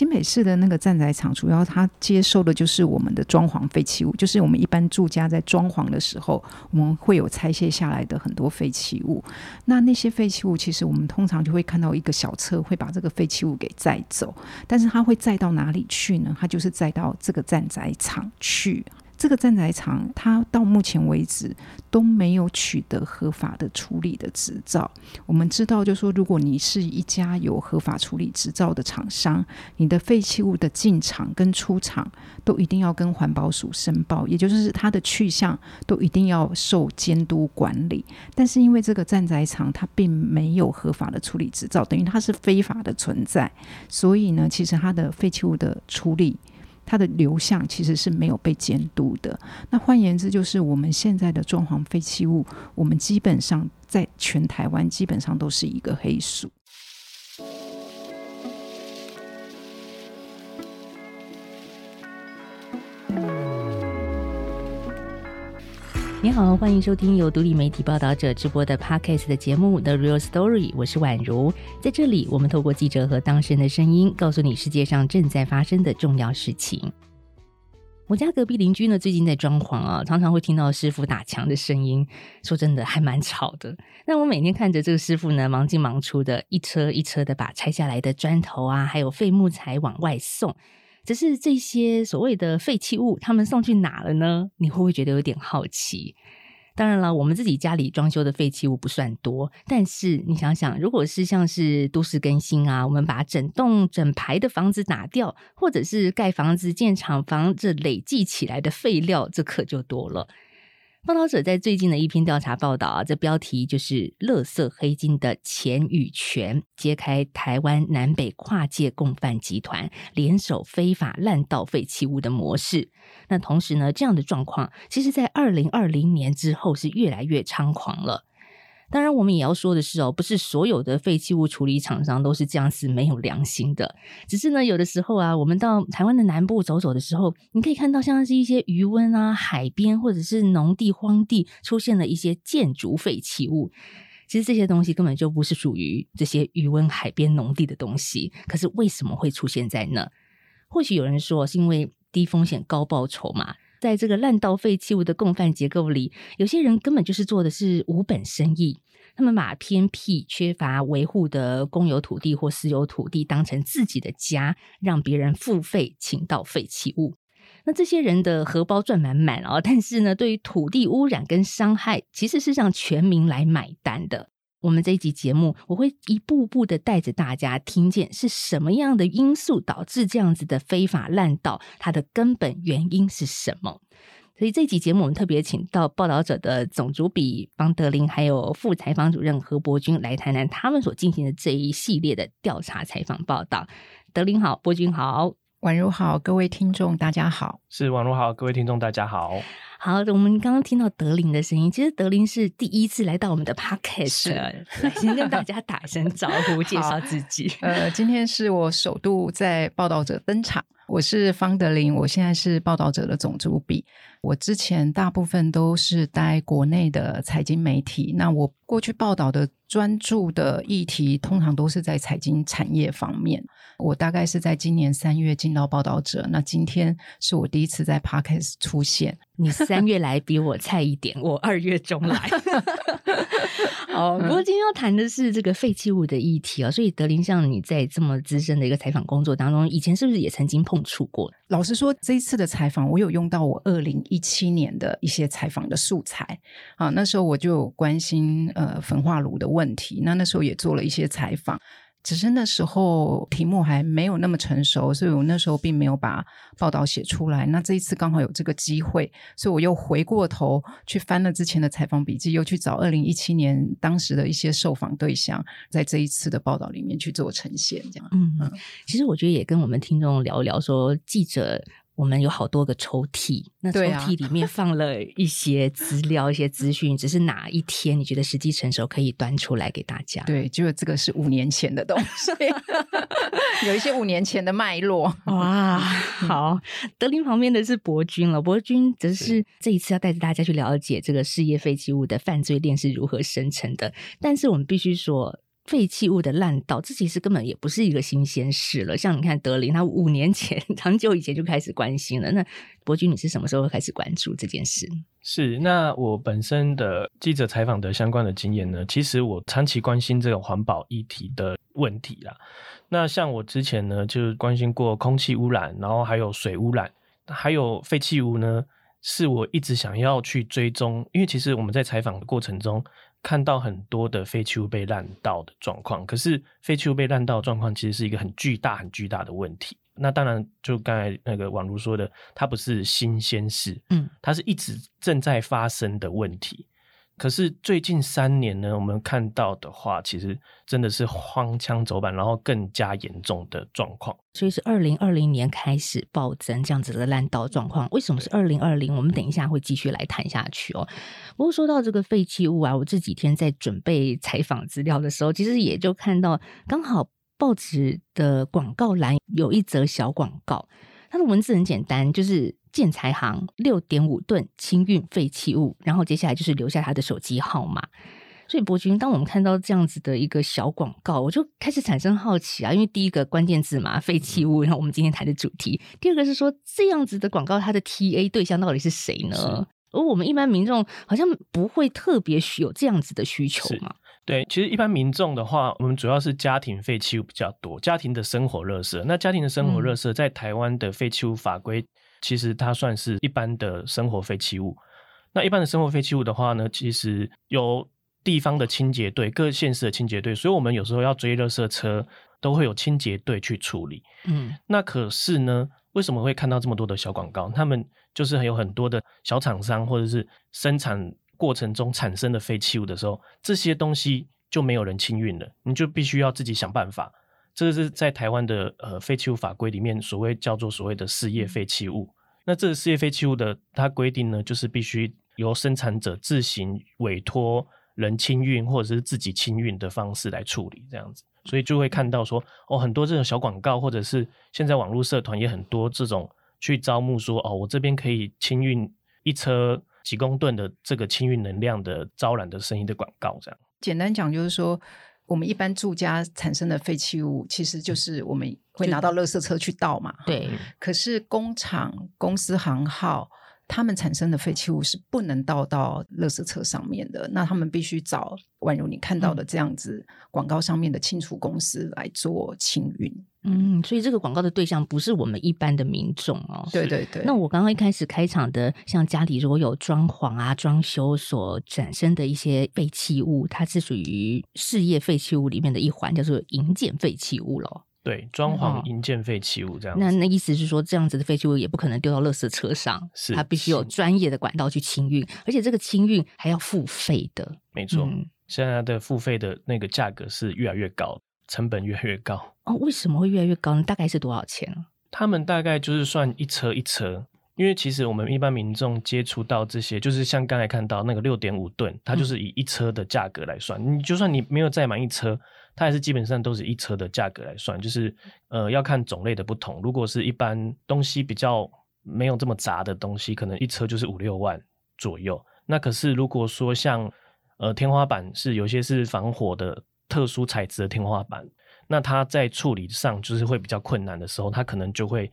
新北市的那个站宅厂，主要它接收的就是我们的装潢废弃物，就是我们一般住家在装潢的时候，我们会有拆卸下来的很多废弃物。那那些废弃物，其实我们通常就会看到一个小车会把这个废弃物给载走，但是它会载到哪里去呢？它就是载到这个站宅厂去。这个站宅厂，它到目前为止都没有取得合法的处理的执照。我们知道，就说如果你是一家有合法处理执照的厂商，你的废弃物的进场跟出厂都一定要跟环保署申报，也就是它的去向都一定要受监督管理。但是因为这个站宅厂它并没有合法的处理执照，等于它是非法的存在，所以呢，其实它的废弃物的处理。它的流向其实是没有被监督的。那换言之，就是我们现在的装潢废弃物，我们基本上在全台湾基本上都是一个黑数。你好，欢迎收听由独立媒体报道者直播的 Podcast 的节目《The Real Story》，我是宛如。在这里，我们透过记者和当事人的声音，告诉你世界上正在发生的重要事情。我家隔壁邻居呢，最近在装潢啊，常常会听到师傅打墙的声音，说真的还蛮吵的。那我每天看着这个师傅呢，忙进忙出的，一车一车的把拆下来的砖头啊，还有废木材往外送。只是这些所谓的废弃物，他们送去哪了呢？你会不会觉得有点好奇？当然了，我们自己家里装修的废弃物不算多，但是你想想，如果是像是都市更新啊，我们把整栋整排的房子打掉，或者是盖房子建厂房，这累计起来的废料，这可就多了。报道者在最近的一篇调查报道啊，这标题就是“乐色黑金的钱与权”，揭开台湾南北跨界共犯集团联手非法滥倒废弃物的模式。那同时呢，这样的状况，其实在二零二零年之后是越来越猖狂了。当然，我们也要说的是哦，不是所有的废弃物处理厂商都是这样子没有良心的。只是呢，有的时候啊，我们到台湾的南部走走的时候，你可以看到像是一些渔温啊、海边或者是农地、荒地出现了一些建筑废弃物。其实这些东西根本就不是属于这些渔温、海边、农地的东西。可是为什么会出现在那？或许有人说是因为低风险高报酬嘛。在这个烂道废弃物的共犯结构里，有些人根本就是做的是无本生意。他们把偏僻、缺乏维护的公有土地或私有土地当成自己的家，让别人付费请到废弃物。那这些人的荷包赚满满哦！但是呢，对于土地污染跟伤害，其实是让全民来买单的。我们这一集节目，我会一步步的带着大家听见是什么样的因素导致这样子的非法滥道，它的根本原因是什么？所以这一集节目，我们特别请到报道者的总主笔方德林，还有副采访主任何伯君来谈谈他们所进行的这一系列的调查采访报道。德林好，伯君好，宛如好，各位听众大家好，是宛如好，各位听众大家好。好，我们刚刚听到德林的声音，其实德林是第一次来到我们的 podcast，来先跟大家打声招呼，介绍自己。呃，今天是我首度在报道者登场，我是方德林，我现在是报道者的总主笔。我之前大部分都是待国内的财经媒体，那我过去报道的专注的议题，通常都是在财经产业方面。我大概是在今年三月进到报道者，那今天是我第一次在 Podcast 出现。你三月来比我菜一点，我二月中来。哦，不过今天要谈的是这个废弃物的议题啊，所以德林，像你在这么资深的一个采访工作当中，以前是不是也曾经碰触过？老实说，这一次的采访，我有用到我二零一七年的一些采访的素材啊，那时候我就关心呃焚化炉的问题，那那时候也做了一些采访。只是那时候题目还没有那么成熟，所以我那时候并没有把报道写出来。那这一次刚好有这个机会，所以我又回过头去翻了之前的采访笔记，又去找二零一七年当时的一些受访对象，在这一次的报道里面去做呈现。这样，嗯嗯，其实我觉得也跟我们听众聊一聊，说记者。我们有好多个抽屉，那抽屉里面 放了一些资料、一些资讯，只是哪一天你觉得时机成熟可以端出来给大家？对，就这个是五年前的东西，有一些五年前的脉络。哇，好，德林旁边的是博君了，博君则是这一次要带着大家去了解这个事业废弃物的犯罪链是如何生成的。但是我们必须说。废弃物的烂道，这其实根本也不是一个新鲜事了。像你看德林，他五年前、长久以前就开始关心了。那伯君，你是什么时候开始关注这件事？是，那我本身的记者采访的相关的经验呢，其实我长期关心这种环保议题的问题啦。那像我之前呢，就关心过空气污染，然后还有水污染，还有废弃物呢，是我一直想要去追踪，因为其实我们在采访的过程中。看到很多的废弃物被烂到的状况，可是废弃物被烂到状况其实是一个很巨大、很巨大的问题。那当然，就刚才那个网如说的，它不是新鲜事，嗯，它是一直正在发生的问题。可是最近三年呢，我们看到的话，其实真的是荒腔走板，然后更加严重的状况。所以是二零二零年开始暴增这样子的烂道状况。为什么是二零二零？我们等一下会继续来谈下去哦。不过说到这个废弃物啊，我这几天在准备采访资料的时候，其实也就看到刚好报纸的广告栏有一则小广告，它的文字很简单，就是。建材行六点五吨清运废弃物，然后接下来就是留下他的手机号码。所以伯君，当我们看到这样子的一个小广告，我就开始产生好奇啊，因为第一个关键字嘛，废弃物，然后我们今天谈的主题。第二个是说，这样子的广告，它的 T A 对象到底是谁呢？而我们一般民众好像不会特别有这样子的需求嘛。对，其实一般民众的话，我们主要是家庭废弃物比较多，家庭的生活垃圾。那家庭的生活垃圾在台湾的废弃物法规。其实它算是一般的生活废弃物。那一般的生活废弃物的话呢，其实有地方的清洁队、各县市的清洁队，所以我们有时候要追垃圾车，都会有清洁队去处理。嗯，那可是呢，为什么会看到这么多的小广告？他们就是有很多的小厂商，或者是生产过程中产生的废弃物的时候，这些东西就没有人清运了，你就必须要自己想办法。这个是在台湾的呃废弃物法规里面，所谓叫做所谓的事业废弃物。那这个事业废弃物的它规定呢，就是必须由生产者自行委托人清运，或者是自己清运的方式来处理，这样子。所以就会看到说，哦，很多这种小广告，或者是现在网络社团也很多这种去招募说，哦，我这边可以清运一车几公吨的这个清运能量的招揽的生意的广告，这样。简单讲就是说。我们一般住家产生的废弃物，其实就是我们会拿到垃圾车去倒嘛。对。可是工厂、公司行号，他们产生的废弃物是不能倒到垃圾车上面的，那他们必须找宛如你看到的这样子广告上面的清除公司来做清运。嗯，所以这个广告的对象不是我们一般的民众哦。对对对。那我刚刚一开始开场的，像家里如果有装潢啊、装修所产生的一些废弃物，它是属于事业废弃物里面的一环，叫做营建废弃物咯。对，装潢营建废弃物这样。那那意思是说，这样子的废弃物也不可能丢到垃圾车上，是它必须有专业的管道去清运，而且这个清运还要付费的。没错，现在的付费的那个价格是越来越高。成本越来越高哦，为什么会越来越高呢？大概是多少钱他们大概就是算一车一车，因为其实我们一般民众接触到这些，就是像刚才看到那个六点五吨，它就是以一车的价格来算。你就算你没有再满一车，它还是基本上都是一车的价格来算。就是呃，要看种类的不同。如果是一般东西比较没有这么杂的东西，可能一车就是五六万左右。那可是如果说像呃天花板是有些是防火的。特殊材质的天花板，那它在处理上就是会比较困难的时候，它可能就会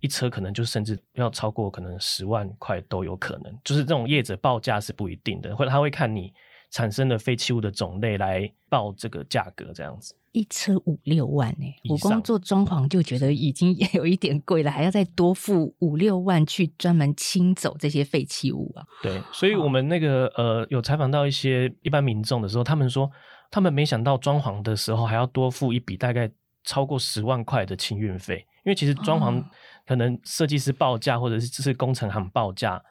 一车可能就甚至要超过可能十万块都有可能。就是这种业者报价是不一定的，或者他会看你产生的废弃物的种类来报这个价格，这样子。一车五六万呢，我光做装潢就觉得已经有一点贵了，还要再多付五六万去专门清走这些废弃物啊。对，所以我们那个呃有采访到一些一般民众的时候，他们说。他们没想到装潢的时候还要多付一笔大概超过十万块的清运费，因为其实装潢可能设计师报价或者是是工程行报价，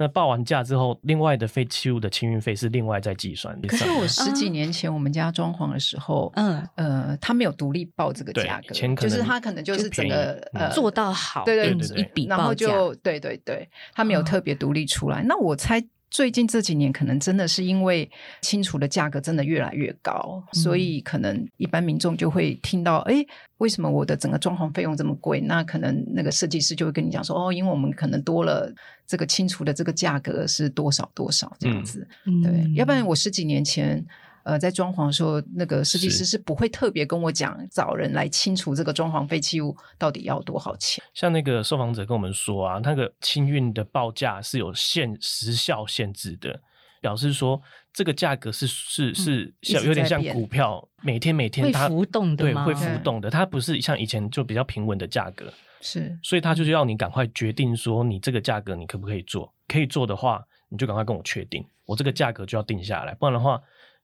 那报完价之后，另外的废弃物的清运费是另外再计算。可是我十几年前我们家装潢的时候，嗯呃，他没有独立报这个价格，就是他可能就是整个呃做到好，对对对，一笔然后就对对对，他没有特别独立出来。那我猜。最近这几年，可能真的是因为清除的价格真的越来越高，所以可能一般民众就会听到，哎，为什么我的整个装潢费用这么贵？那可能那个设计师就会跟你讲说，哦，因为我们可能多了这个清除的这个价格是多少多少这样子。对，要不然我十几年前。呃，在装潢的时候，那个设计师是是不会特别跟我讲找人来清除这个装潢废弃物到底要多少钱。像那个受访者跟我们说啊，那个清运的报价是有限时效限制的，表示说这个价格是是是像有点像股票，每天每天会它浮动的对会浮动的，它不是像以前就比较平稳的价格，是所以他就是要你赶快决定说你这个价格你可不可以做，可以做的话你就赶快跟我确定，我这个价格就要定下来，不然的话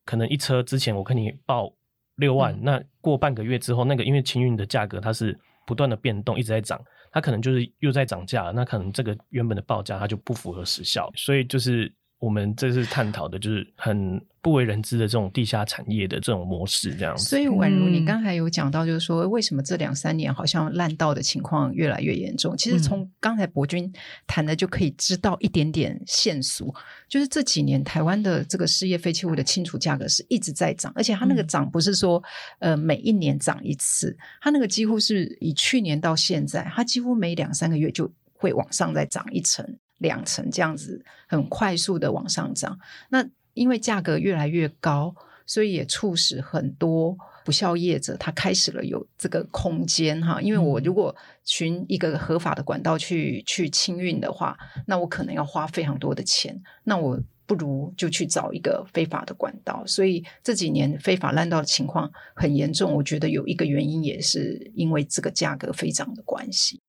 可能一车之前我跟你报六万，嗯。那过半个月之后，那个因为清运的价格它是不断的变动，一直在涨，它可能就是又在涨价了，那可能这个原本的报价它就不符合时效，所以就是我们这次探讨的就是很不为人知的这种地下产业的这种模式，这样子。所以宛如你嗯。刚才有讲到，就是说为什么这两三年好像烂道的情况越来越严重？其实嗯。从刚才博君谈的就可以知道一点点线索，就是这几年台湾的这个事业废弃物的清除价格是一直在涨，而且它那个嗯。涨不是说呃每一年涨一次，它那个几乎是以去年到现在，它几乎每两三个月就会往上再涨一层、两层这样子，很快速的往上涨。那因为价格越来越高，所以也促使很多不肖业者他开始了有这个空间哈。因为我嗯如果寻一个合法的管道去去清运的话，那我可能要花非常多的钱，那我。不如就去找一个非法的管道，所以这几年非法滥道的情况很严重。我觉得有一个原因也是因为这个价格飞涨的关系。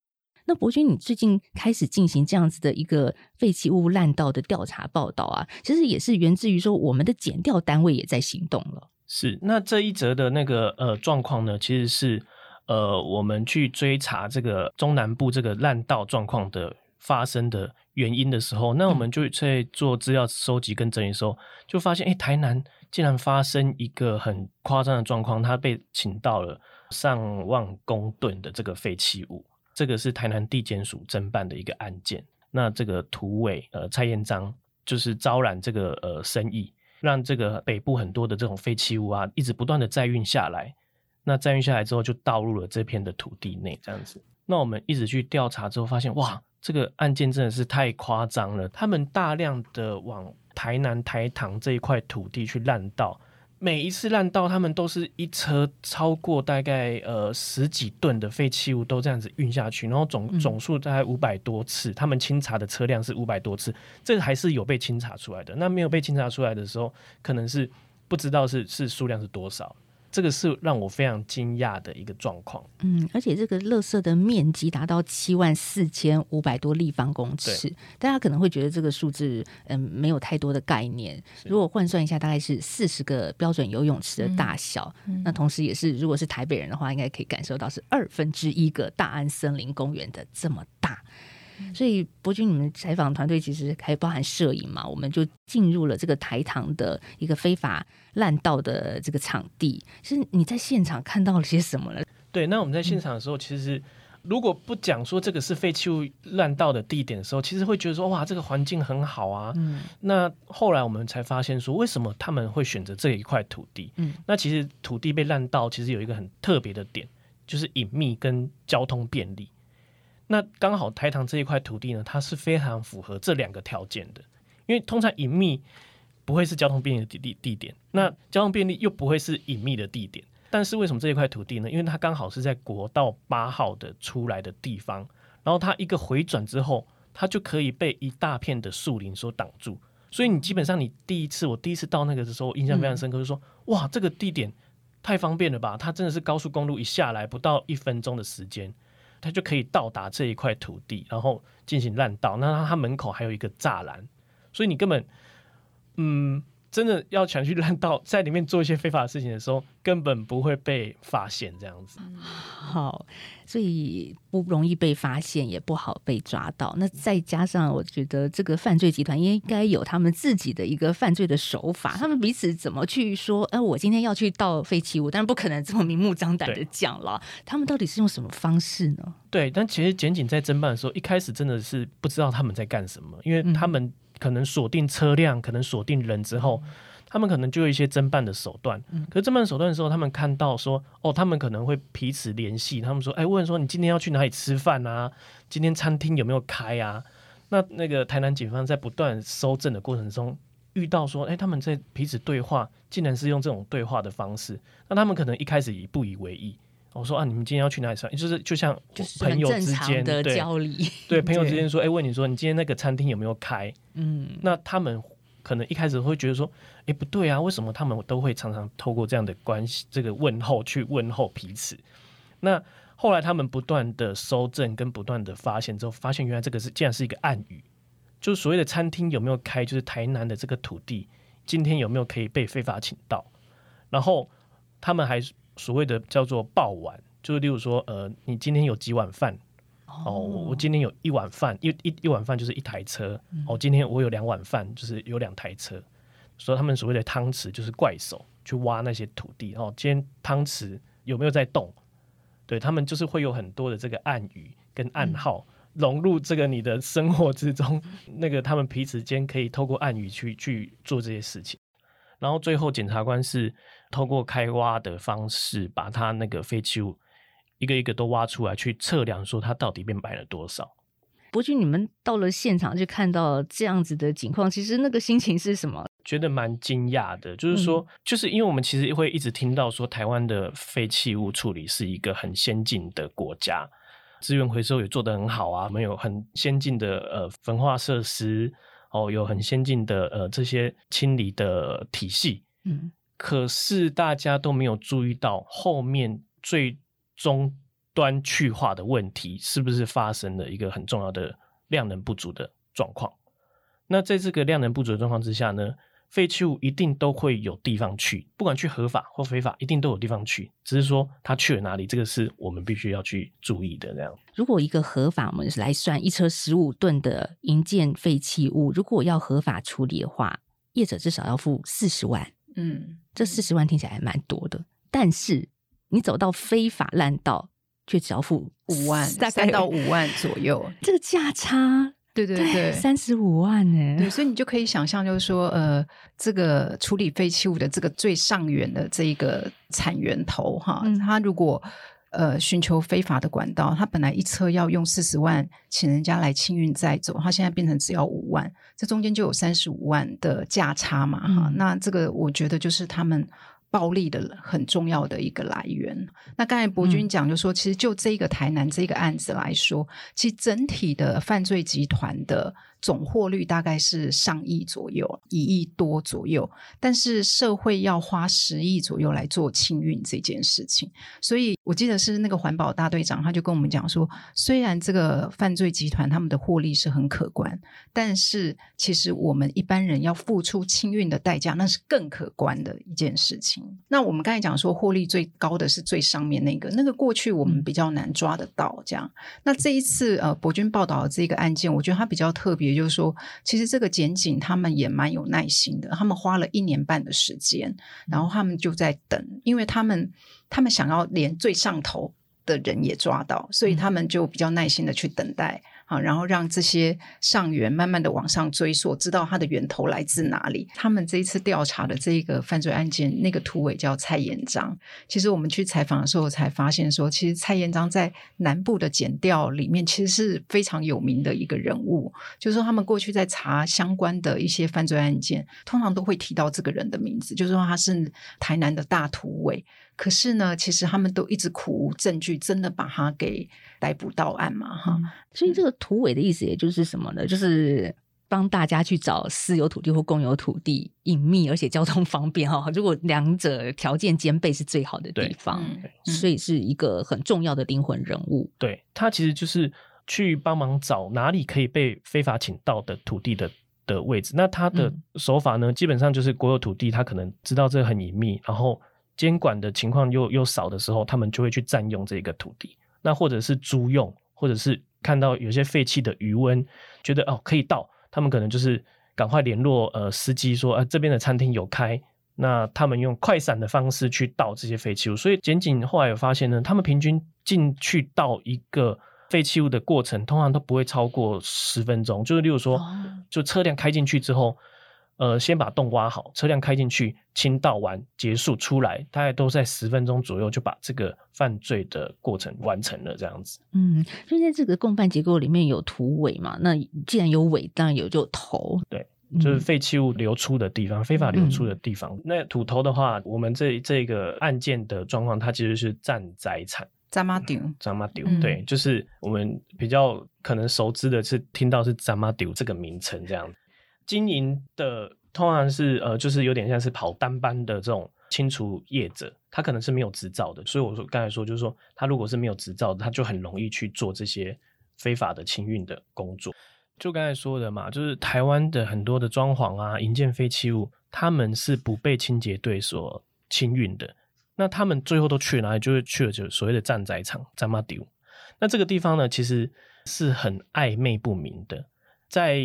那伯君，你最近开始进行这样子的一个废弃物滥道的调查报道啊，其实也是源自于说我们的检调单位也在行动了。是，那这一则的那个呃状况呢，其实是呃我们去追查这个中南部这个烂道状况的发生的原因的时候，那我们就在做资料收集跟整理的时候，就发现，哎，台南竟然发生一个很夸张的状况，它被请到了上万公吨的这个废弃物，这个是台南地检署侦办的一个案件。那这个土委呃蔡彦章就是招揽这个呃生意，让这个北部很多的这种废弃物啊，一直不断的载运下来。那载运下来之后，就倒入了这片的土地内，这样子。那我们一直去调查之后，发现哇，这个案件真的是太夸张了。他们大量的往台南台糖这一块土地去滥道，每一次烂道，他们都是一车超过大概呃十几吨的废弃物都这样子运下去，然后总嗯总数大概五百多次，他们清查的车辆是五百多次，这个还是有被清查出来的。那没有被清查出来的时候，可能是不知道是是数量是多少。这个是让我非常惊讶的一个状况。嗯，而且这个垃圾的面积达到七万四千五百多立方公尺，大家可能会觉得这个数字嗯没有太多的概念。如果换算一下，大概是四十个标准游泳池的大小。嗯那同时也是，如果是台北人的话，应该可以感受到是二分之一个大安森林公园的这么大。所以，博君，你们采访团队其实还包含摄影嘛？我们就进入了这个台糖的一个非法滥道的这个场地。其实你在现场看到了些什么呢？对，那我们在现场的时候，其实如果不讲说这个是废弃物滥道的地点的时候，其实会觉得说哇，这个环境很好啊。嗯那后来我们才发现说，为什么他们会选择这一块土地？嗯，那其实土地被滥道，其实有一个很特别的点，就是隐秘跟交通便利。那刚好台糖这一块土地呢，它是非常符合这两个条件的，因为通常隐秘不会是交通便利的地地地点，那交通便利又不会是隐秘的地点。但是为什么这一块土地呢？因为它刚好是在国道八号的出来的地方，然后它一个回转之后，它就可以被一大片的树林所挡住。所以你基本上你第一次我第一次到那个的时候，印象非常深刻，就说哇，这个地点太方便了吧！它真的是高速公路一下来不到一分钟的时间，他就可以到达这一块土地，然后进行烂道。那他门口还有一个栅栏，所以你根本嗯。真的要想去乱道，在里面做一些非法的事情的时候，根本不会被发现这样子。好，所以不容易被发现，也不好被抓到。那再加上，我觉得这个犯罪集团应该有他们自己的一个犯罪的手法，他们彼此怎么去说？哎、我今天要去盗废弃物，但是不可能这么明目张胆的讲了。他们到底是用什么方式呢？对，但其实检警在侦办的时候，一开始真的是不知道他们在干什么，因为他们可能锁定车辆，可能锁定人之后，他们可能就有一些侦办的手段。可是侦办手段的时候，他们看到说，哦，他们可能会彼此联系，他们说，哎，问说你今天要去哪里吃饭啊？今天餐厅有没有开啊？那那个台南警方在不断搜证的过程中，遇到说，哎，他们在彼此对话，竟然是用这种对话的方式，那他们可能一开始以不以为意。我说啊，你们今天要去哪里吃？就是就像朋友之间的交流，对朋友 之间说，哎，问你说你今天那个餐厅有没有开？嗯，那他们可能一开始会觉得说，哎，不对啊，为什么他们都会常常透过这样的关系，这个问候去问候彼此？那后来他们不断的搜证跟不断的发现之后，发现原来这个是竟然是一个暗语，就是所谓的餐厅有没有开，就是台南的这个土地今天有没有可以被非法请到？然后他们还。所谓的叫做爆碗，就是例如说，呃，你今天有几碗饭？哦，我今天有一碗饭，一一一碗饭就是一台车。哦，今天我有两碗饭，就是有两台车。所以他们所谓的汤匙就是怪手去挖那些土地。哦，今天汤匙有没有在动？对他们就是会有很多的这个暗语跟暗号融入这个你的生活之中。那个他们彼此间可以透过暗语去去做这些事情。然后最后检察官是。透过开挖的方式，把它那个废弃物一个一个都挖出来，去测量说它到底变白了多少。伯君，你们到了现场就看到这样子的情况，其实那个心情是什么？觉得蛮惊讶的，就是说，就是因为我们其实会一直听到说，台湾的废弃物处理是一个很先进的国家，资源回收也做得很好啊，我们有很先进的呃焚化设施，哦，有很先进的呃这些清理的体系，嗯。可是大家都没有注意到后面最终端去化的问题，是不是发生了一个很重要的量能不足的状况？那在这个量能不足的状况之下呢，废弃物一定都会有地方去，不管去合法或非法，一定都有地方去。只是说它去了哪里，这个是我们必须要去注意的。这样，如果一个合法，我们来算一车十五吨的营建废弃物，如果要合法处理的话，业者至少要付四十万。嗯，这四十万听起来还蛮多的，但是你走到非法烂道，却只要付五万，大概到五万左右，这个价差，对对对，三十五万呢。对，所以你就可以想象，就是说，呃，这个处理废弃物的这个最上缘的这一个产源头，哈，他如果。呃，寻求非法的管道，他本来一车要用四十万，请人家来清运再走，他现在变成只要五万，这中间就有三十五万的价差嘛，哈，那这个我觉得就是他们暴利的很重要的一个来源。那刚才博君讲，就说其实就这个台南这个案子来说，其实整体的犯罪集团的。总获率大概是上亿左右，一亿多左右，但是社会要花十亿左右来做清运这件事情，所以我记得是那个环保大队长，他就跟我们讲说，虽然这个犯罪集团他们的获利是很可观，但是其实我们一般人要付出清运的代价，那是更可观的一件事情。那我们刚才讲说，获利最高的是最上面那个，那个过去我们比较难抓得到，这样。那这一次呃，博君报道的这个案件，我觉得它比较特别。也就是说，其实这个检警他们也蛮有耐心的，他们花了一年半的时间，然后他们就在等，因为他们他们想要连最上头的人也抓到，所以他们就比较耐心的去等待。好，然后让这些上源慢慢的往上追溯，知道它的源头来自哪里。他们这一次调查的这个犯罪案件，那个土匪叫蔡延章。其实我们去采访的时候才发现，说其实蔡延章在南部的检调里面，其实是非常有名的一个人物。就是说，他们过去在查相关的一些犯罪案件，通常都会提到这个人的名字，就是说他是台南的大土匪。可是呢，其实他们都一直苦无证据，真的把他给逮捕到案嘛？哈，所以这个土匪的意思，也就是什么呢？就是帮大家去找私有土地或公有土地，隐秘而且交通方便哈。如果两者条件兼备，是最好的地方。所以是一个很重要的灵魂人物。对他其实就是去帮忙找哪里可以被非法请到的土地的的位置。那他的手法呢，基本上就是国有土地，他可能知道这个很隐秘，然后。监管的情况又又少的时候，他们就会去占用这个土地，那或者是租用，或者是看到有些废弃的余温，觉得哦可以倒，他们可能就是赶快联络呃司机说，呃这边的餐厅有开，那他们用快闪的方式去倒这些废弃物。所以检警后来有发现呢，他们平均进去倒一个废弃物的过程，通常都不会超过十分钟，就是例如说，就车辆开进去之后。呃，先把洞挖好，车辆开进去，清倒完结束出来，大概都在十分钟左右就把这个犯罪的过程完成了，这样子。嗯，所以在这个共犯结构里面有土尾嘛？那既然有尾，当然有就头。对，就是废弃物流出的地方，非法流出的地方。那土头的话，我们这这个案件的状况，它其实是占财产。扎马丢，扎马丢，嗯对，就是我们比较可能熟知的是听到是扎马丢这个名称这样。经营的通常是呃，就是有点像是跑单班的这种清除业者，他可能是没有执照的，所以我说刚才说就是说，他如果是没有执照的，他就很容易去做这些非法的清运的工作。就刚才说的嘛，就是台湾的很多的装潢啊、营建废弃物，他们是不被清洁队所清运的。那他们最后都去哪里？就是去了就所谓的战宰场占马丢。那这个地方呢，其实是很暧昧不明的。在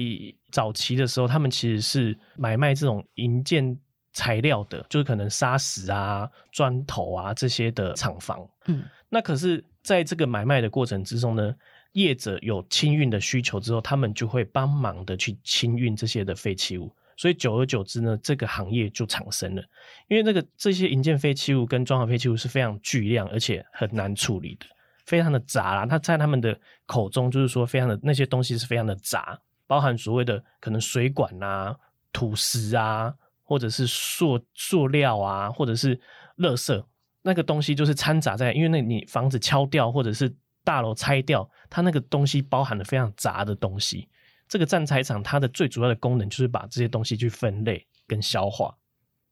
早期的时候，他们其实是买卖这种银建材料的，就是可能砂石啊、砖头啊这些的厂房。嗯，那可是在这个买卖的过程之中呢，业者有清运的需求之后，他们就会帮忙的去清运这些的废弃物。所以久而久之呢，这个行业就产生了。因为那个这些营建废弃物跟装潢废弃物是非常巨量，而且很难处理的，非常的杂啦。它在他们的口中就是说，非常的那些东西是非常的杂，包含所谓的可能水管啊、土石啊，或者是塑塑料啊，或者是垃圾，那个东西就是掺杂在，因为那你房子敲掉或者是大楼拆掉，它那个东西包含了非常杂的东西。这个占财厂它的最主要的功能就是把这些东西去分类跟消化。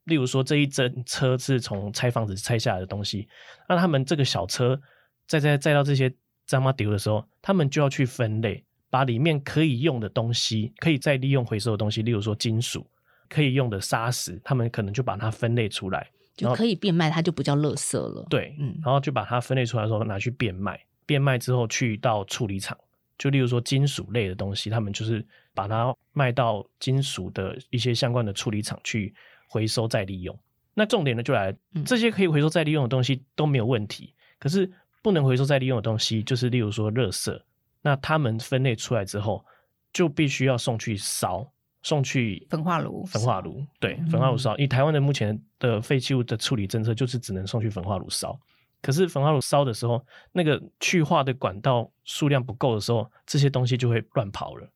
例如说，这一整车是从拆房子拆下来的东西，那他们这个小车再再载到这些脏马丢的时候，他们就要去分类，把里面可以用的东西、可以再利用回收的东西，例如说金属、可以用的砂石，他们可能就把它分类出来，就可以变卖，它就不叫垃圾了。对，嗯然后就把它分类出来之后拿去变卖，变卖之后去到处理厂，就例如说金属类的东西，他们就是把它卖到金属的一些相关的处理厂去回收再利用。那重点呢就来这些可以回收再利用的东西都没有问题，可是不能回收再利用的东西，就是例如说垃圾，那他们分类出来之后，就必须要送去烧，送去焚化炉焚化炉，对，嗯焚化炉烧。以台湾的目前的废弃物的处理政策，就是只能送去焚化炉烧。可是焚化炉烧的时候，那个去化的管道数量不够的时候，这些东西就会乱跑了。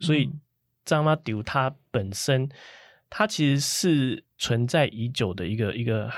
所以嗯张妈丢它本身，它其实是存在已久的一个一个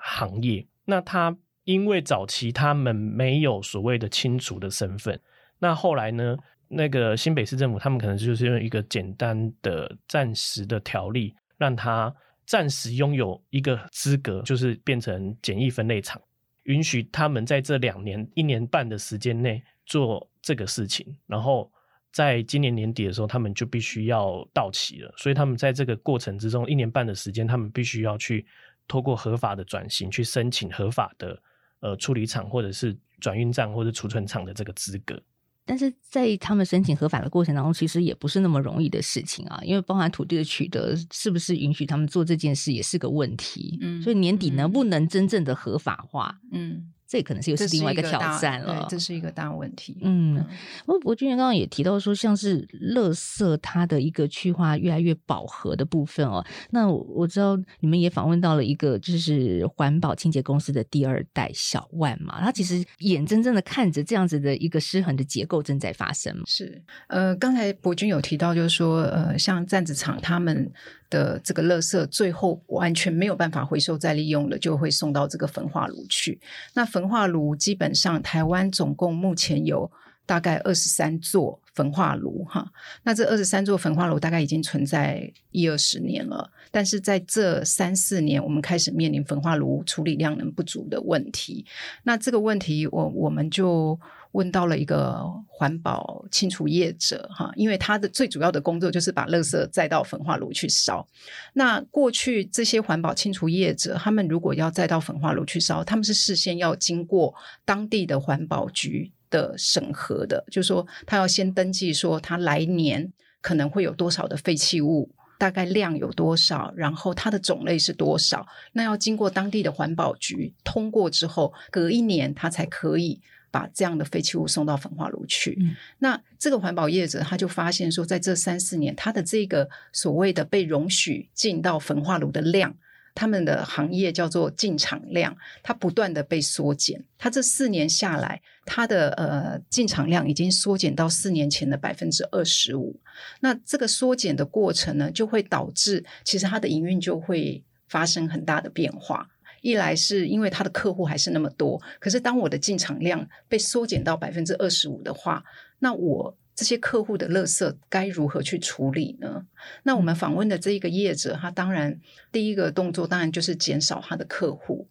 行业。那它因为早期他们没有所谓的清除的身份，那后来呢，那个新北市政府他们可能就是用一个简单的暂时的条例，让它暂时拥有一个资格，就是变成简易分类厂，允许他们在这两年一年半的时间内做这个事情，然后。在今年年底的时候，他们就必须要到期了，所以他们在这个过程之中，一年半的时间，他们必须要去透过合法的转型，去申请合法的呃处理厂或者是转运站或者储存厂的这个资格。但是在他们申请合法的过程当中，其实也不是那么容易的事情啊，因为包含土地的取得，是不是允许他们做这件事也是个问题。嗯所以年底能嗯不能真正的合法化，嗯，这可能是又这是另外一个挑大战了对。这是一个大问题。嗯，不过博君刚刚也提到说，像是垃圾它的一个去化越来越饱和的部分哦。那我我知道你们也访问到了一个就是环保清洁公司的第二代小万嘛，他其实眼睁睁的看着这样子的一个失衡的结构正在发生。是，呃，刚才博君有提到，就是说，呃，像站子厂他们的这个垃圾，最后完全没有办法回收再利用了，就会送到这个焚化炉去。那焚化炉基本上，台湾总共目前有大概二十三座焚化炉，哈。那这二十三座焚化炉大概已经存在一二十年了，但是在这三四年，我们开始面临焚化炉处理量能不足的问题。那这个问题我，我们就问到了一个环保清除业者哈，因为他的最主要的工作就是把垃圾载到焚化炉去烧。那过去这些环保清除业者，他们如果要载到焚化炉去烧，他们是事先要经过当地的环保局的审核的，就是说他要先登记说他来年可能会有多少的废弃物。大概量有多少，然后它的种类是多少？那要经过当地的环保局通过之后，隔一年它才可以把这样的废弃物送到焚化炉去。嗯那这个环保业者他就发现说，在这三四年，他的这个所谓的被容许进到焚化炉的量，他们的行业叫做进场量，它不断的被缩减。它这四年下来，它的呃进场量已经缩减到四年前的百分之二十五。那这个缩减的过程呢，就会导致其实它的营运就会发生很大的变化。一来是因为他的客户还是那么多，可是当我的进场量被缩减到百分之二十五的话，那我这些客户的垃圾该如何去处理呢？那我们访问的这一个业者，他当然第一个动作当然就是减少他的客户，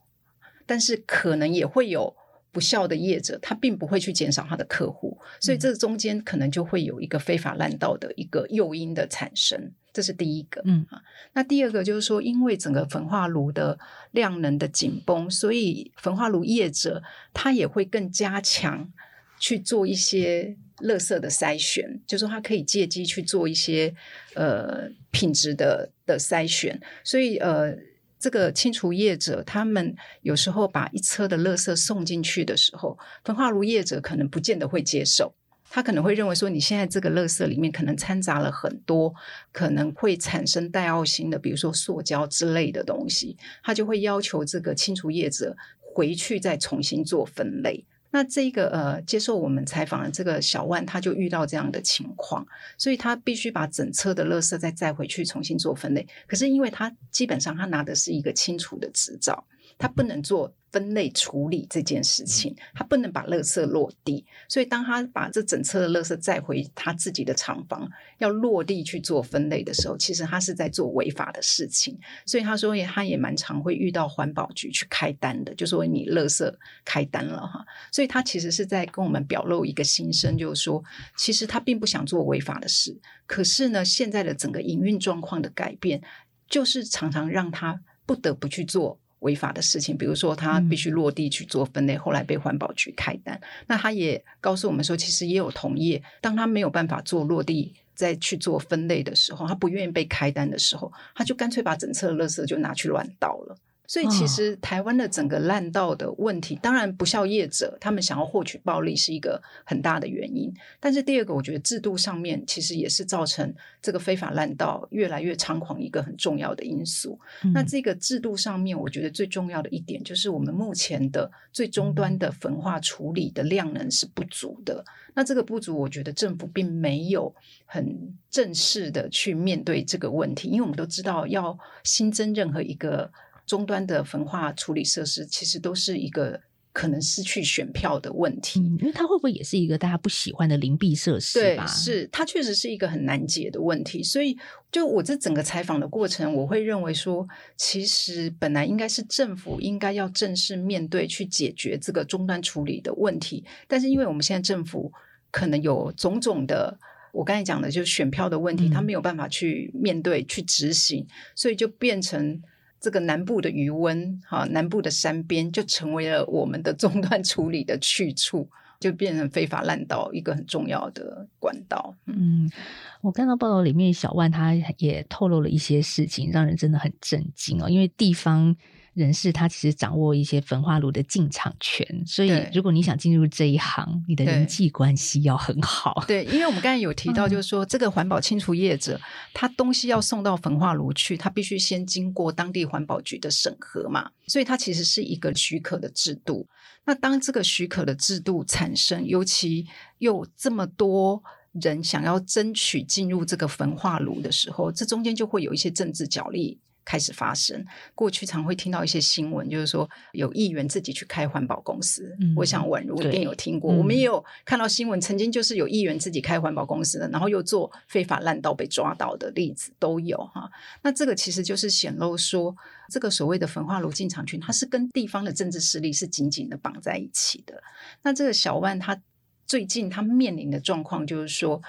但是可能也会有不孝的业者，他并不会去减少他的客户，所以这中间可能就会有一个非法滥道的一个诱因的产生。这是第一个，嗯啊，那第二个就是说，因为整个焚化炉的量能的紧绷，所以焚化炉业者他也会更加强去做一些垃圾的筛选，就说他可以借机去做一些呃品质的的筛选，所以呃，这个清除业者他们有时候把一车的垃圾送进去的时候，焚化炉业者可能不见得会接受。他可能会认为说，你现在这个垃圾里面可能掺杂了很多可能会产生带奥辛的，比如说塑胶之类的东西，他就会要求这个清除业者回去再重新做分类。那这个呃，接受我们采访的这个小万，他就遇到这样的情况，所以他必须把整车的垃圾再载回去重新做分类。可是因为他基本上他拿的是一个清除的执照，他不能做。分类处理这件事情，他不能把垃圾落地，所以当他把这整车的垃圾载回他自己的厂房，要落地去做分类的时候，其实他是在做违法的事情。所以他说，他也蛮常会遇到环保局去开单的，就说你垃圾开单了哈。所以他其实是在跟我们表露一个心声，就是说，其实他并不想做违法的事，可是呢，现在的整个营运状况的改变，就是常常让他不得不去做。违法的事情，比如说他必须落地去做分类，后来被环保局开单。那他也告诉我们说，其实也有同业，当他没有办法做落地再去做分类的时候，他不愿意被开单的时候，他就干脆把整车的垃圾就拿去乱倒了。所以，其实台湾的整个烂道的问题，当然不孝业者他们想要获取暴利是一个很大的原因。但是第二个，我觉得制度上面其实也是造成这个非法烂道越来越猖狂一个很重要的因素。那这个制度上面，我觉得最重要的一点就是我们目前的最终端的焚化处理的量能是不足的。那这个不足，我觉得政府并没有很正式的去面对这个问题，因为我们都知道要新增任何一个。终端的焚化处理设施其实都是一个可能失去选票的问题，因为它会不会也是一个大家不喜欢的灵璧设施？对，是它确实是一个很难解的问题。所以，就我这整个采访的过程，我会认为说，其实本来应该是政府应该要正式面对去解决这个终端处理的问题，但是因为我们现在政府可能有种种的，我刚才讲的就是选票的问题，他没有办法去面对去执行，所以就变成。这个南部的余温，哈，南部的山边就成为了我们的中断处理的去处，就变成非法滥道一个很重要的管道。嗯，我看到报道里面，小万他也透露了一些事情，让人真的很震惊哦，因为地方。人士他其实掌握一些焚化炉的进场权，所以如果你想进入这一行，你的人际关系要很好。对，因为我们刚才有提到，就是说这个环保清除业者，他东西要送到焚化炉去，他必须先经过当地环保局的审核嘛，所以它其实是一个许可的制度。那当这个许可的制度产生，尤其又这么多人想要争取进入这个焚化炉的时候，这中间就会有一些政治角力。开始发生，过去常会听到一些新闻，就是说有议员自己去开环保公司。我想宛如一定有听过，我们也有看到新闻，曾经就是有议员自己开环保公司的，然后又做非法滥道被抓到的例子都有哈。那这个其实就是显露说，这个所谓的焚化炉进场群，它是跟地方的政治势力是紧紧的绑在一起的。那这个小万他最近他面临的状况就是说，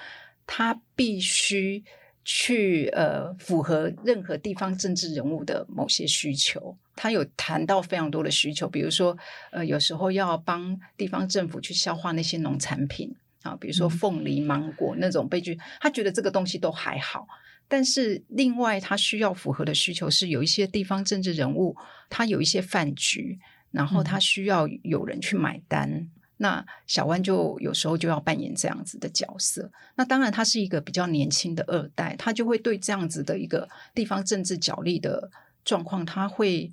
他必须。去呃符合任何地方政治人物的某些需求，他有谈到非常多的需求，比如说呃有时候要帮地方政府去消化那些农产品啊，比如说凤梨、芒果那种悲剧，他觉得这个东西都还好，但是另外他需要符合的需求是有一些地方政治人物，他有一些饭局，然后他需要有人去买单。那小万就有时候就要扮演这样子的角色。那当然，他是一个比较年轻的二代，他就会对这样子的一个地方政治角力的状况，他会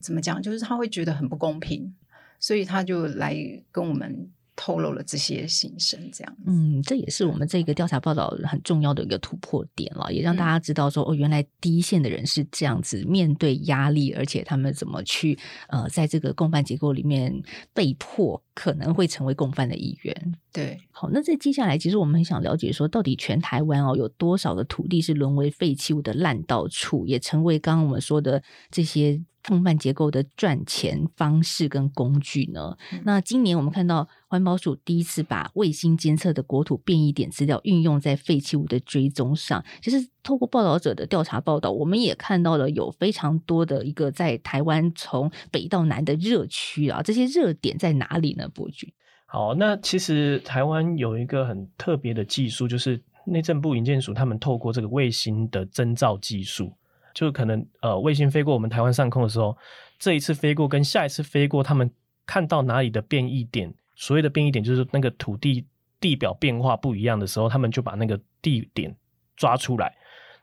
怎么讲？就是他会觉得很不公平，所以他就来跟我们。透露了这些心声，这样，嗯，这也是我们这个调查报道很重要的一个突破点了，也让大家知道说，哦，原来第一线的人是这样子面对压力，而且他们怎么去呃，在这个共犯结构里面被迫可能会成为共犯的一员。对，好，那在接下来，其实我们很想了解说，到底全台湾哦有多少的土地是沦为废弃物的烂道处，也成为刚刚我们说的这些。共犯结构的赚钱方式跟工具呢？那今年我们看到环保署第一次把卫星监测的国土变异点资料运用在废弃物的追踪上。其实透过报道者的调查报道，我们也看到了有非常多的一个在台湾从北到南的热区啊，这些热点在哪里呢？博君，好，那其实台湾有一个很特别的技术，就是内政部营建署他们透过这个卫星的征兆技术。就可能呃，卫星飞过我们台湾上空的时候，这一次飞过跟下一次飞过，他们看到哪里的变异点，所谓的变异点就是那个土地地表变化不一样的时候，他们就把那个地点抓出来。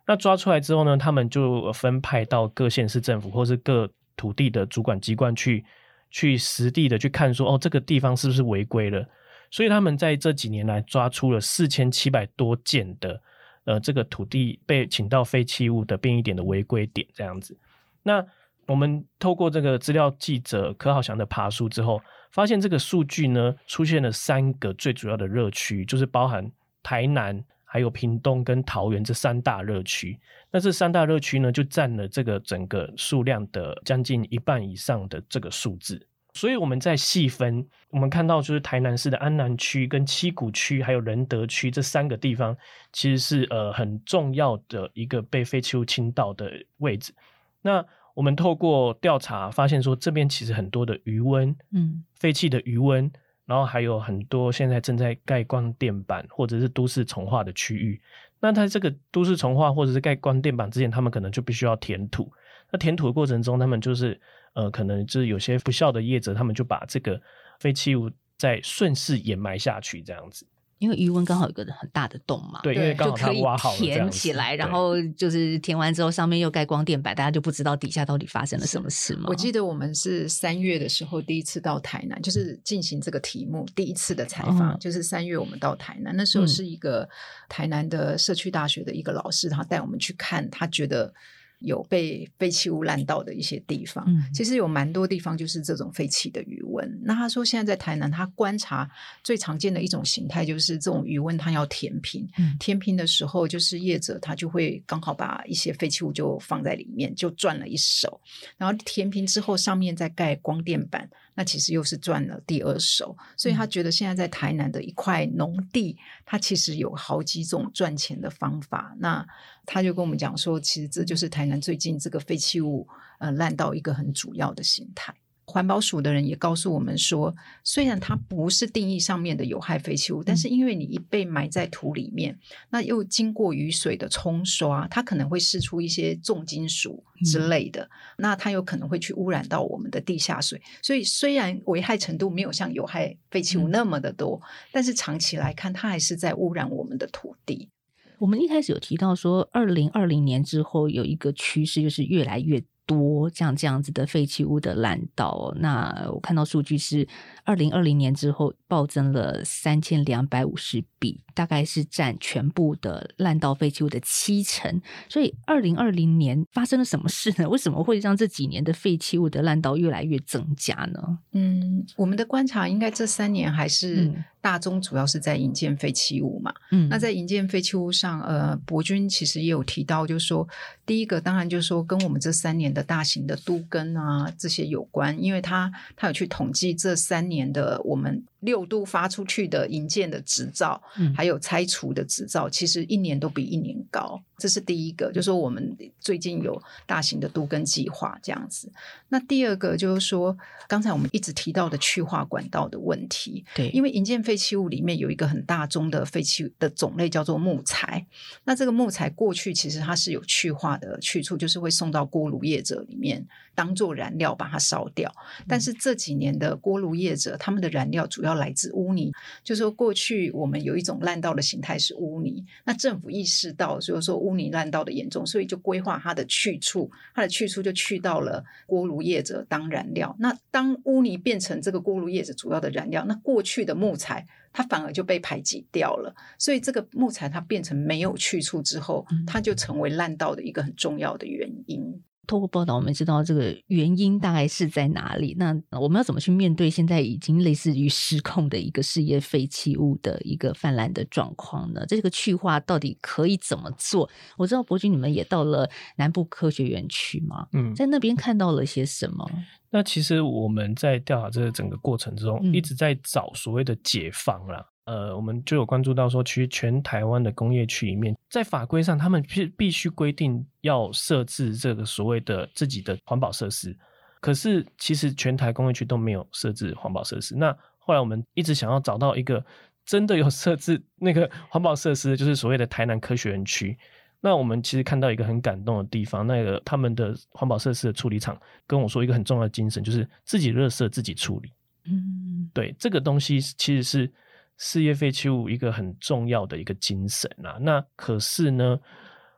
那抓出来之后呢，他们就分派到各县市政府或是各土地的主管机关去去实地的去看，说哦，这个地方是不是违规了？所以他们在这几年来抓出了四千七百多件的。呃，这个土地被请到废弃物的变异点的违规点这样子，那我们透过这个资料记者柯浩翔的爬书之后，发现这个数据呢出现了三个最主要的热区，就是包含台南、还有屏东跟桃园这三大热区。那这三大热区呢，就占了这个整个数量的将近一半以上的这个数字。所以我们在细分，我们看到就是台南市的安南区、跟七股区还有仁德区这三个地方，其实是呃很重要的一个被废弃物倾倒的位置。那我们透过调查发现说，这边其实很多的余温，嗯，废弃的余温，然后还有很多现在正在盖光电板或者是都市重化的区域。那它这个都市重化或者是盖光电板之前，他们可能就必须要填土。那填土的过程中，他们就是呃，可能就是有些不孝的业者，他们就把这个废弃物再顺势掩埋下去，这样子。因为余温刚好有个很大的洞嘛，对，因为刚好它挖好填起来，然后就是填完之后，上面又盖光电板，大家就不知道底下到底发生了什么事嘛。我记得我们是三月的时候第一次到台南，就是进行这个题目第一次的采访，就是三月我们到台南，那时候是一个台南的社区大学的一个老师，他带我们去看，他觉得。有被废弃物烂到的一些地方，其实有蛮多地方就是这种废弃的余温。那他说现在在台南，他观察最常见的一种形态就是这种余温，它要填平。填平的时候，就是业者他就会刚好把一些废弃物就放在里面，就赚了一手。然后填平之后，上面再盖光电板。那其实又是赚了第二手，所以他觉得现在在台南的一块农地，他其实有好几种赚钱的方法。那他就跟我们讲说，其实这就是台南最近这个废弃物呃烂到一个很主要的形态。环保署的人也告诉我们说，虽然它不是定义上面的有害废弃物，但是因为你一被埋在土里面，那又经过雨水的冲刷，它可能会释出一些重金属之类的，那它有可能会去污染到我们的地下水。所以虽然危害程度没有像有害废弃物那么的多，但是长期来看，它还是在污染我们的土地。我们一开始有提到说，二零二零年之后有一个趋势，就是越来越。多像这样子的废弃物的烂道，那我看到数据是二零二零年之后暴增了三千两百五十笔，大概是占全部的烂道废弃物的七成。所以二零二零年发生了什么事呢？为什么会让这几年的废弃物的烂道越来越增加呢？嗯，我们的观察应该这三年还是。大宗主要是在引建废弃物嘛，嗯，那在引建废弃物上，呃，博君其实也有提到，就是说，第一个当然就是说跟我们这三年的大型的都更啊这些有关，因为他他有去统计这三年的我们。六度发出去的引建的执照，还有拆除的执照，其实一年都比一年高。这是第一个，就是说我们最近有大型的都跟计划这样子。那第二个就是说，刚才我们一直提到的去化管道的问题。对，因为引建废弃物里面有一个很大宗的废弃的种类叫做木材。那这个木材过去其实它是有去化的去处，就是会送到锅炉业者里面当做燃料把它烧掉。但是这几年的锅炉业者，他们的燃料主要到来自污泥。就说过去我们有一种烂道的形态是污泥，那政府意识到就是说污泥烂道的严重，所以就规划它的去处，它的去处就去到了锅炉业者当燃料。那当污泥变成这个锅炉业者主要的燃料，那过去的木材它反而就被排挤掉了，所以这个木材它变成没有去处之后，它就成为烂道的一个很重要的原因。透过报道，我们知道这个原因大概是在哪里。那我们要怎么去面对现在已经类似于失控的一个事业废弃物的一个泛滥的状况呢？这个去化到底可以怎么做？我知道博君你们也到了南部科学园区嘛，嗯，在那边看到了些什么？那其实我们在调查这个整个过程之中，一直在找所谓的解放啦。呃，我们就有关注到说，其实全台湾的工业区里面，在法规上，他们必必须规定要设置这个所谓的自己的环保设施。可是，其实全台工业区都没有设置环保设施。那后来我们一直想要找到一个真的有设置那个环保设施，就是所谓的台南科学园区。那我们其实看到一个很感动的地方，那个他们的环保设施的处理厂跟我说一个很重要的精神，就是自己热色自己处理。嗯，对，这个东西其实是。事业废弃物一个很重要的一个精神啊，那可是呢，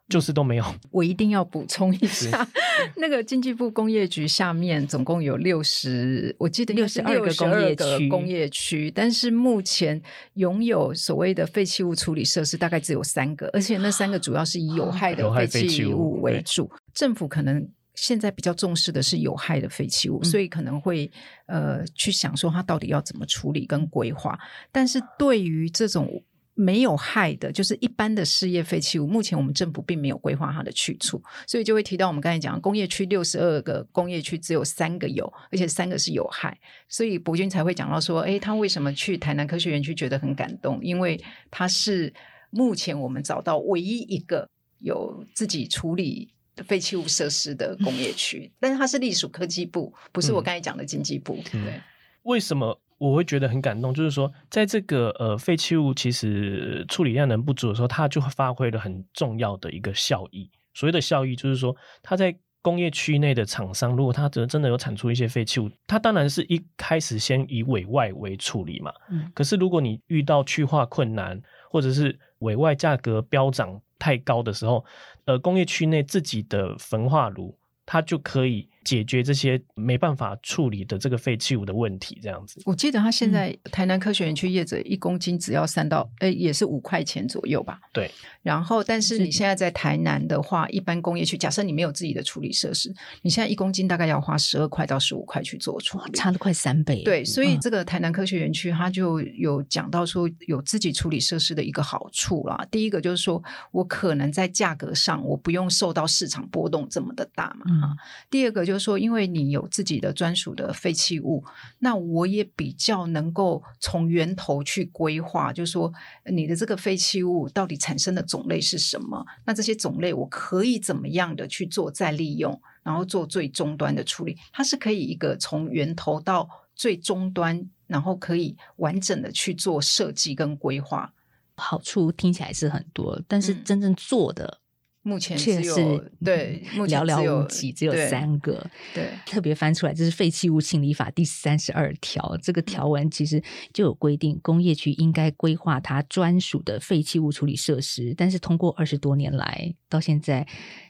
就是都没有。我一定要补充一下，那个经济部工业局下面总共有六十，我记得六十二个工业区，工业区，但是目前拥有所谓的废弃物处理设施大概只有三个，而且那三个主要是以有害的废弃物为主，政府可能。现在比较重视的是有害的废弃物，所以可能会呃去想说它到底要怎么处理跟规划。但是对于这种没有害的，就是一般的事业废弃物，目前我们政府并没有规划它的去处，所以就会提到我们刚才讲工业区六十二个工业区只有三个有，而且三个是有害，所以博君才会讲到说，哎，他为什么去台南科学园区觉得很感动？因为它是目前我们找到唯一一个有自己处理。废弃物设施的工业区，但是它是隶属科技部，不是我刚才讲的经济部。对，为什么我会觉得很感动？就是说，在这个呃废弃物其实处理量能不足的时候，它就发挥了很重要的一个效益。所谓的效益，就是说，它在工业区内的厂商，如果它真真的有产出一些废弃物，它当然是一开始先以委外为处理嘛。嗯。可是如果你遇到去化困难，或者是委外价格飙涨太高的时候，呃，工业区内自己的焚化炉，它就可以。解决这些没办法处理的这个废弃物的问题，这样子。我记得他现在台南科学园区业者一公斤只要三到，哎，也是五块钱左右吧。对。然后，但是你现在在台南的话，一般工业区，假设你没有自己的处理设施，你现在一公斤大概要花十二块到十五块去做处理，差了快三倍。对，所以这个台南科学园区，它就有讲到说，有自己处理设施的一个好处啦。第一个就是说我可能在价格上，我不用受到市场波动这么的大嘛。哈。第二个就是说，因为你有自己的专属的废弃物，那我也比较能够从源头去规划，就是说你的这个废弃物到底产生的种类是什么？那这些种类我可以怎么样的去做再利用，然后做最终端的处理？它是可以一个从源头到最终端，然后可以完整的去做设计跟规划。好处听起来是很多，但是真正做的。目前确实对寥寥无几，只有三个。对，特别翻出来，这是《废弃物清理法》第三十二条。这个条文其实就有规定，工业区应该规划它专属的废弃物处理设施。但是通过二十多年来，到现在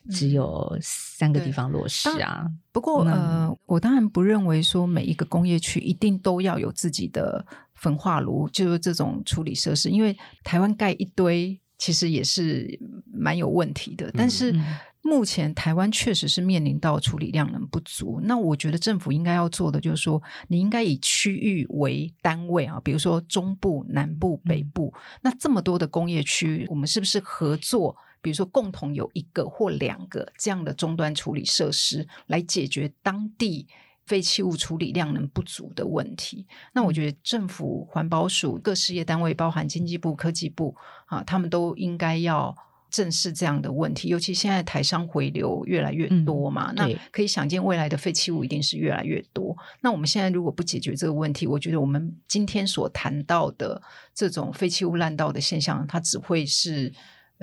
只有三个地方落实啊。不过呃，我当然不认为说每一个工业区一定都要有自己的焚化炉，就是这种处理设施，因为台湾盖一堆。其实也是蛮有问题的，但是目前台湾确实是面临到处理量能不足。那我觉得政府应该要做的就是说，你应该以区域为单位啊，比如说中部、南部、北部，那这么多的工业区，我们是不是合作？比如说共同有一个或两个这样的终端处理设施，来解决当地。废弃物处理量能不足的问题，那我觉得政府环保署各事业单位，包含经济部、科技部啊，他们都应该要正视这样的问题。尤其现在台商回流越来越多嘛，那可以想见未来的废弃物一定是越来越多。那我们现在如果不解决这个问题，我觉得我们今天所谈到的这种废弃物滥倒的现象，它只会是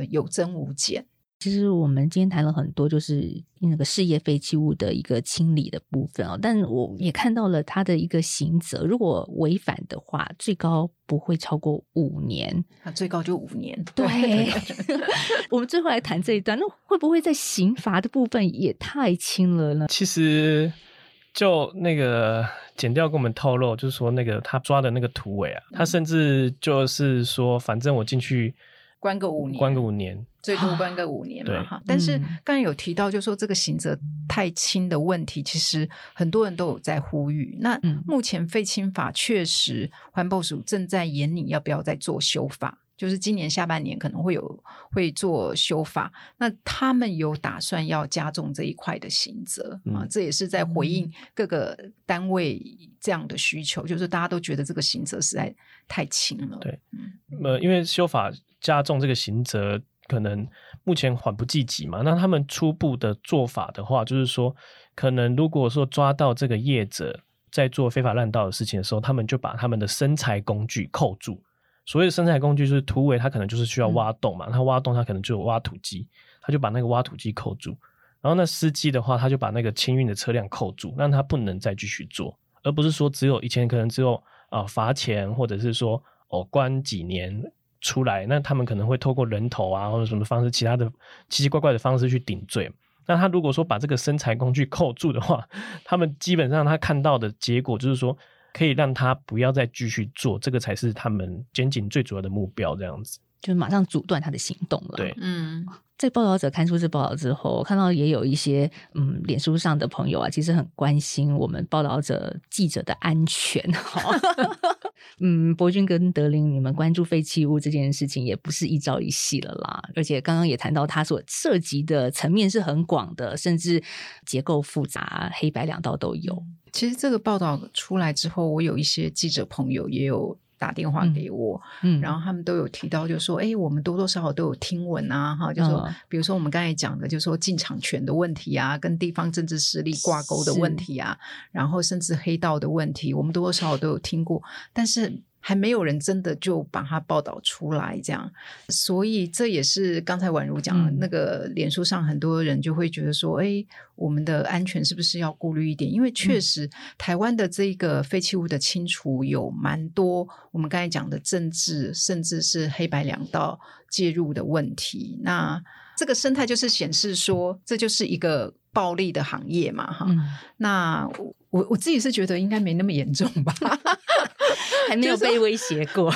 有增无减。其实我们今天谈了很多，就是那个事业废弃物的一个清理的部分哦。但我也看到了他的一个刑责，如果违反的话，最高不会超过五年。啊最高就五年。对 我们最后来谈这一段，那会不会在刑罚的部分也太轻了呢？其实，就那个剪掉跟我们透露，就是说那个他抓的那个土匪啊，他甚至就是说，反正我进去关个五年，关个五年。最多关个五年嘛，哈。但是刚才有提到，就说这个刑责太轻的问题，其实很多人都有在呼吁。那目前废青法确实环保署正在研拟要不要再做修法，就是今年下半年可能会有会做修法。那他们有打算要加重这一块的刑责啊，这也是在回应各个单位这样的需求，就是大家都觉得这个刑责实在太轻了。对，呃，因为修法加重这个刑责。可能目前缓不济急嘛？那他们初步的做法的话，就是说，可能如果说抓到这个业者在做非法滥道的事情的时候，他们就把他们的生财工具扣住。所谓的生财工具就是土围，他可能就是需要挖洞嘛，他挖洞他可能就有挖土机，他就把那个挖土机扣住。然后那司机的话，他就把那个清运的车辆扣住，让他不能再继续做，而不是说只有以前可能只有啊罚钱，或者是说哦关几年。出来，那他们可能会透过人头啊，或者什么方式，其他的奇奇怪怪的方式去顶罪。那他如果说把这个身材工具扣住的话，他们基本上他看到的结果就是说，可以让他不要再继续做，这个才是他们监警最主要的目标。这样子，就马上阻断他的行动了。对，嗯。在报道者刊出这报道之后，我看到也有一些嗯，脸书上的朋友啊，其实很关心我们报道者记者的安全。嗯，博君跟德林，你们关注废弃物这件事情也不是一朝一夕了啦，而且刚刚也谈到，它所涉及的层面是很广的，甚至结构复杂，黑白两道都有。其实这个报道出来之后，我有一些记者朋友也有。打电话给我，嗯，然后他们都有提到，就说，哎，我们多多少少都有听闻啊，哈，就说，比如说我们刚才讲的，就说进场权的问题啊，跟地方政治势力挂钩的问题啊，然后甚至黑道的问题，我们多多少少都有听过，但是。还没有人真的就把它报道出来，这样，所以这也是刚才宛如讲那个脸书上很多人就会觉得说，哎，我们的安全是不是要顾虑一点？因为确实台湾的这个废弃物的清除有蛮多，我们刚才讲的政治甚至是黑白两道介入的问题。那这个生态就是显示说，这就是一个暴利的行业嘛，哈。那我我自己是觉得应该没那么严重吧。还没有被威胁过，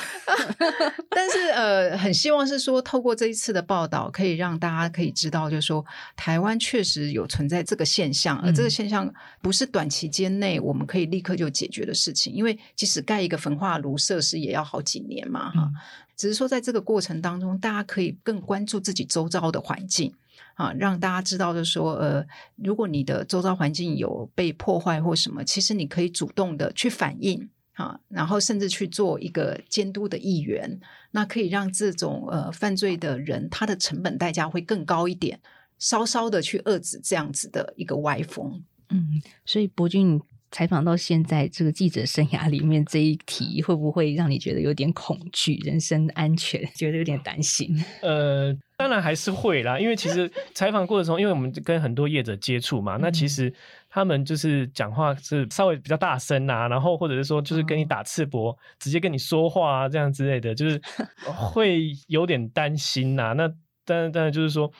但是呃，很希望是说，透过这一次的报道，可以让大家可以知道，就是说，台湾确实有存在这个现象，而这个现象不是短期间内我们可以立刻就解决的事情，因为即使盖一个焚化炉设施也要好几年嘛，哈。只是说，在这个过程当中，大家可以更关注自己周遭的环境啊，让大家知道，就是说，呃，如果你的周遭环境有被破坏或什么，其实你可以主动的去反映。啊，然后甚至去做一个监督的议员，那可以让这种呃犯罪的人，他的成本代价会更高一点，稍稍的去遏制这样子的一个歪风。嗯，所以博君采访到现在这个记者生涯里面这一题，会不会让你觉得有点恐惧？人身安全，觉得有点担心？呃，当然还是会啦，因为其实采访过程中，因为我们跟很多业者接触嘛，那其实。他们就是讲话是稍微比较大声啊，然后或者是说就是跟你打赤膊，直接跟你说话啊，这样之类的，就是 会有点担心呐。那当然，当然就是说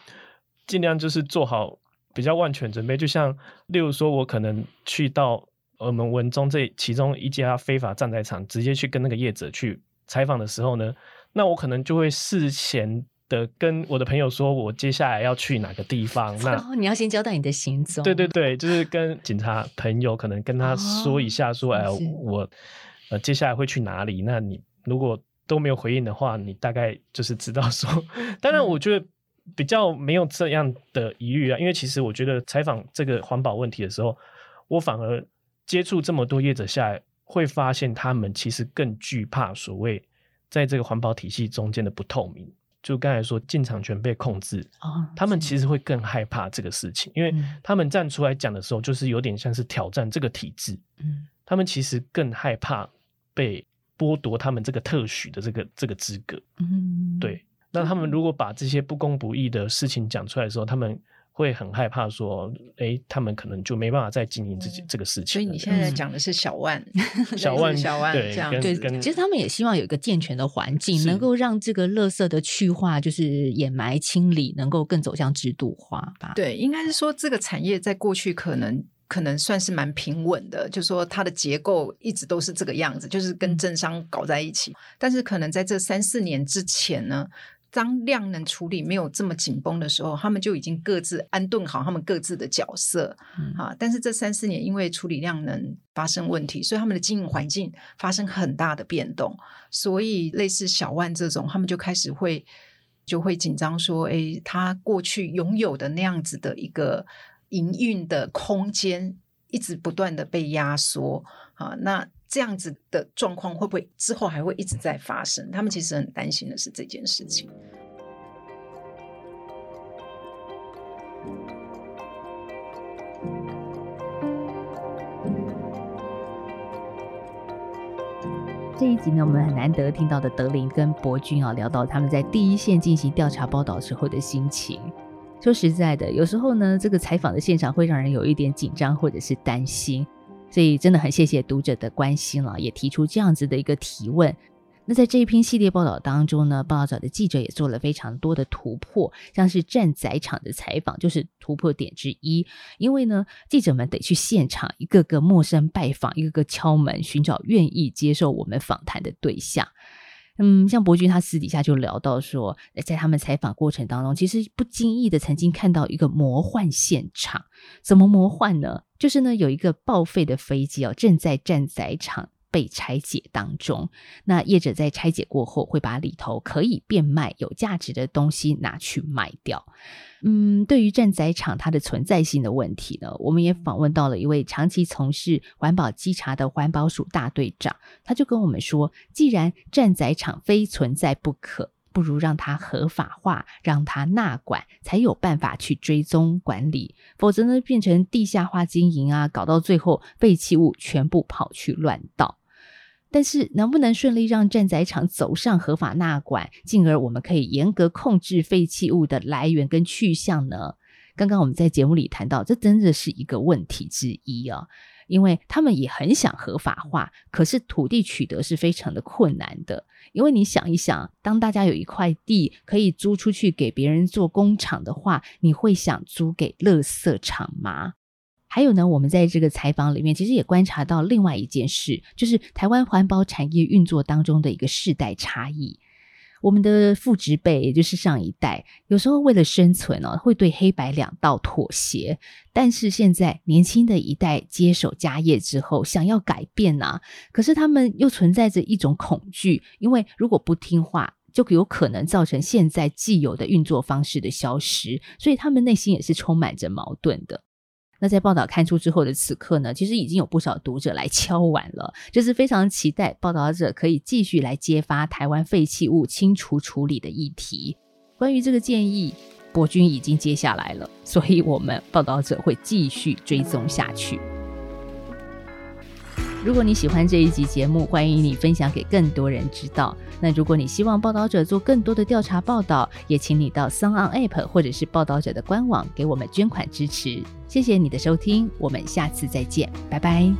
尽量就是做好比较万全准备。就像例如说，我可能去到我们文中这其中一家非法站在场，直接去跟那个业者去采访的时候呢，那我可能就会事前。的跟我的朋友说，我接下来要去哪个地方？那你要先交代你的行踪。对对对，就是跟警察朋友可能跟他说一下，说哎，我呃接下来会去哪里？那你如果都没有回应的话，你大概就是知道说。当然，我觉得比较没有这样的疑虑啊，因为其实我觉得采访这个环保问题的时候，我反而接触这么多业者下来，会发现他们其实更惧怕所谓在这个环保体系中间的不透明。就刚才说进场权被控制，他们其实会更害怕这个事情，因为他们站出来讲的时候，就是有点像是挑战这个体制。嗯，他们其实更害怕被剥夺他们这个特许的这个这个资格。嗯，对。那他们如果把这些不公不义的事情讲出来的时候，他们会很害怕说，哎，他们可能就没办法再经营自己这个事情。所以你现在讲的是小万，小万，小万对这样对，跟其实他们也希望有一个健全的环境，能够让这个垃圾的去化，就是掩埋清理，能够更走向制度化吧。对，应该是说这个产业在过去可能可能算是蛮平稳的，就说它的结构一直都是这个样子，就是跟政商搞在一起。但是可能在这三四年之前呢。当量能处理没有这么紧绷的时候，他们就已经各自安顿好他们各自的角色、嗯啊。但是这三四年因为处理量能发生问题，所以他们的经营环境发生很大的变动。所以类似小万这种，他们就开始会就会紧张说：“诶，他过去拥有的那样子的一个营运的空间，一直不断的被压缩啊。那这样子的状况会不会之后还会一直在发生？他们其实很担心的是这件事情。这一集呢，我们很难得听到的德林跟博君啊，聊到他们在第一线进行调查报道时候的心情。说实在的，有时候呢，这个采访的现场会让人有一点紧张或者是担心，所以真的很谢谢读者的关心了，也提出这样子的一个提问。那在这一篇系列报道当中呢，报道者的记者也做了非常多的突破，像是站仔场的采访就是突破点之一。因为呢，记者们得去现场，一个个陌生拜访，一个个敲门，寻找愿意接受我们访谈的对象。嗯，像伯君他私底下就聊到说，在他们采访过程当中，其实不经意的曾经看到一个魔幻现场。怎么魔幻呢？就是呢，有一个报废的飞机哦，正在站载场被拆解当中。那业者在拆解过后，会把里头可以变卖、有价值的东西拿去卖掉。嗯，对于站载场它的存在性的问题呢，我们也访问到了一位长期从事环保稽查的环保署大队长，他就跟我们说，既然站载场非存在不可。不如让它合法化，让它纳管，才有办法去追踪管理。否则呢，变成地下化经营啊，搞到最后废弃物全部跑去乱倒。但是，能不能顺利让站载场走上合法纳管，进而我们可以严格控制废弃物的来源跟去向呢？刚刚我们在节目里谈到，这真的是一个问题之一啊。因为他们也很想合法化，可是土地取得是非常的困难的。因为你想一想，当大家有一块地可以租出去给别人做工厂的话，你会想租给垃圾场吗？还有呢，我们在这个采访里面，其实也观察到另外一件事，就是台湾环保产业运作当中的一个世代差异。我们的父执辈，也就是上一代，有时候为了生存哦，会对黑白两道妥协。但是现在年轻的一代接手家业之后，想要改变啊，可是他们又存在着一种恐惧，因为如果不听话，就有可能造成现在既有的运作方式的消失，所以他们内心也是充满着矛盾的。那在报道刊出之后的此刻呢，其实已经有不少读者来敲碗了，就是非常期待报道者可以继续来揭发台湾废弃物清除处理的议题。关于这个建议，博君已经接下来了，所以我们报道者会继续追踪下去。如果你喜欢这一集节目，欢迎你分享给更多人知道。那如果你希望报道者做更多的调查报道，也请你到 s o n On App 或者是报道者的官网给我们捐款支持。谢谢你的收听，我们下次再见，拜拜。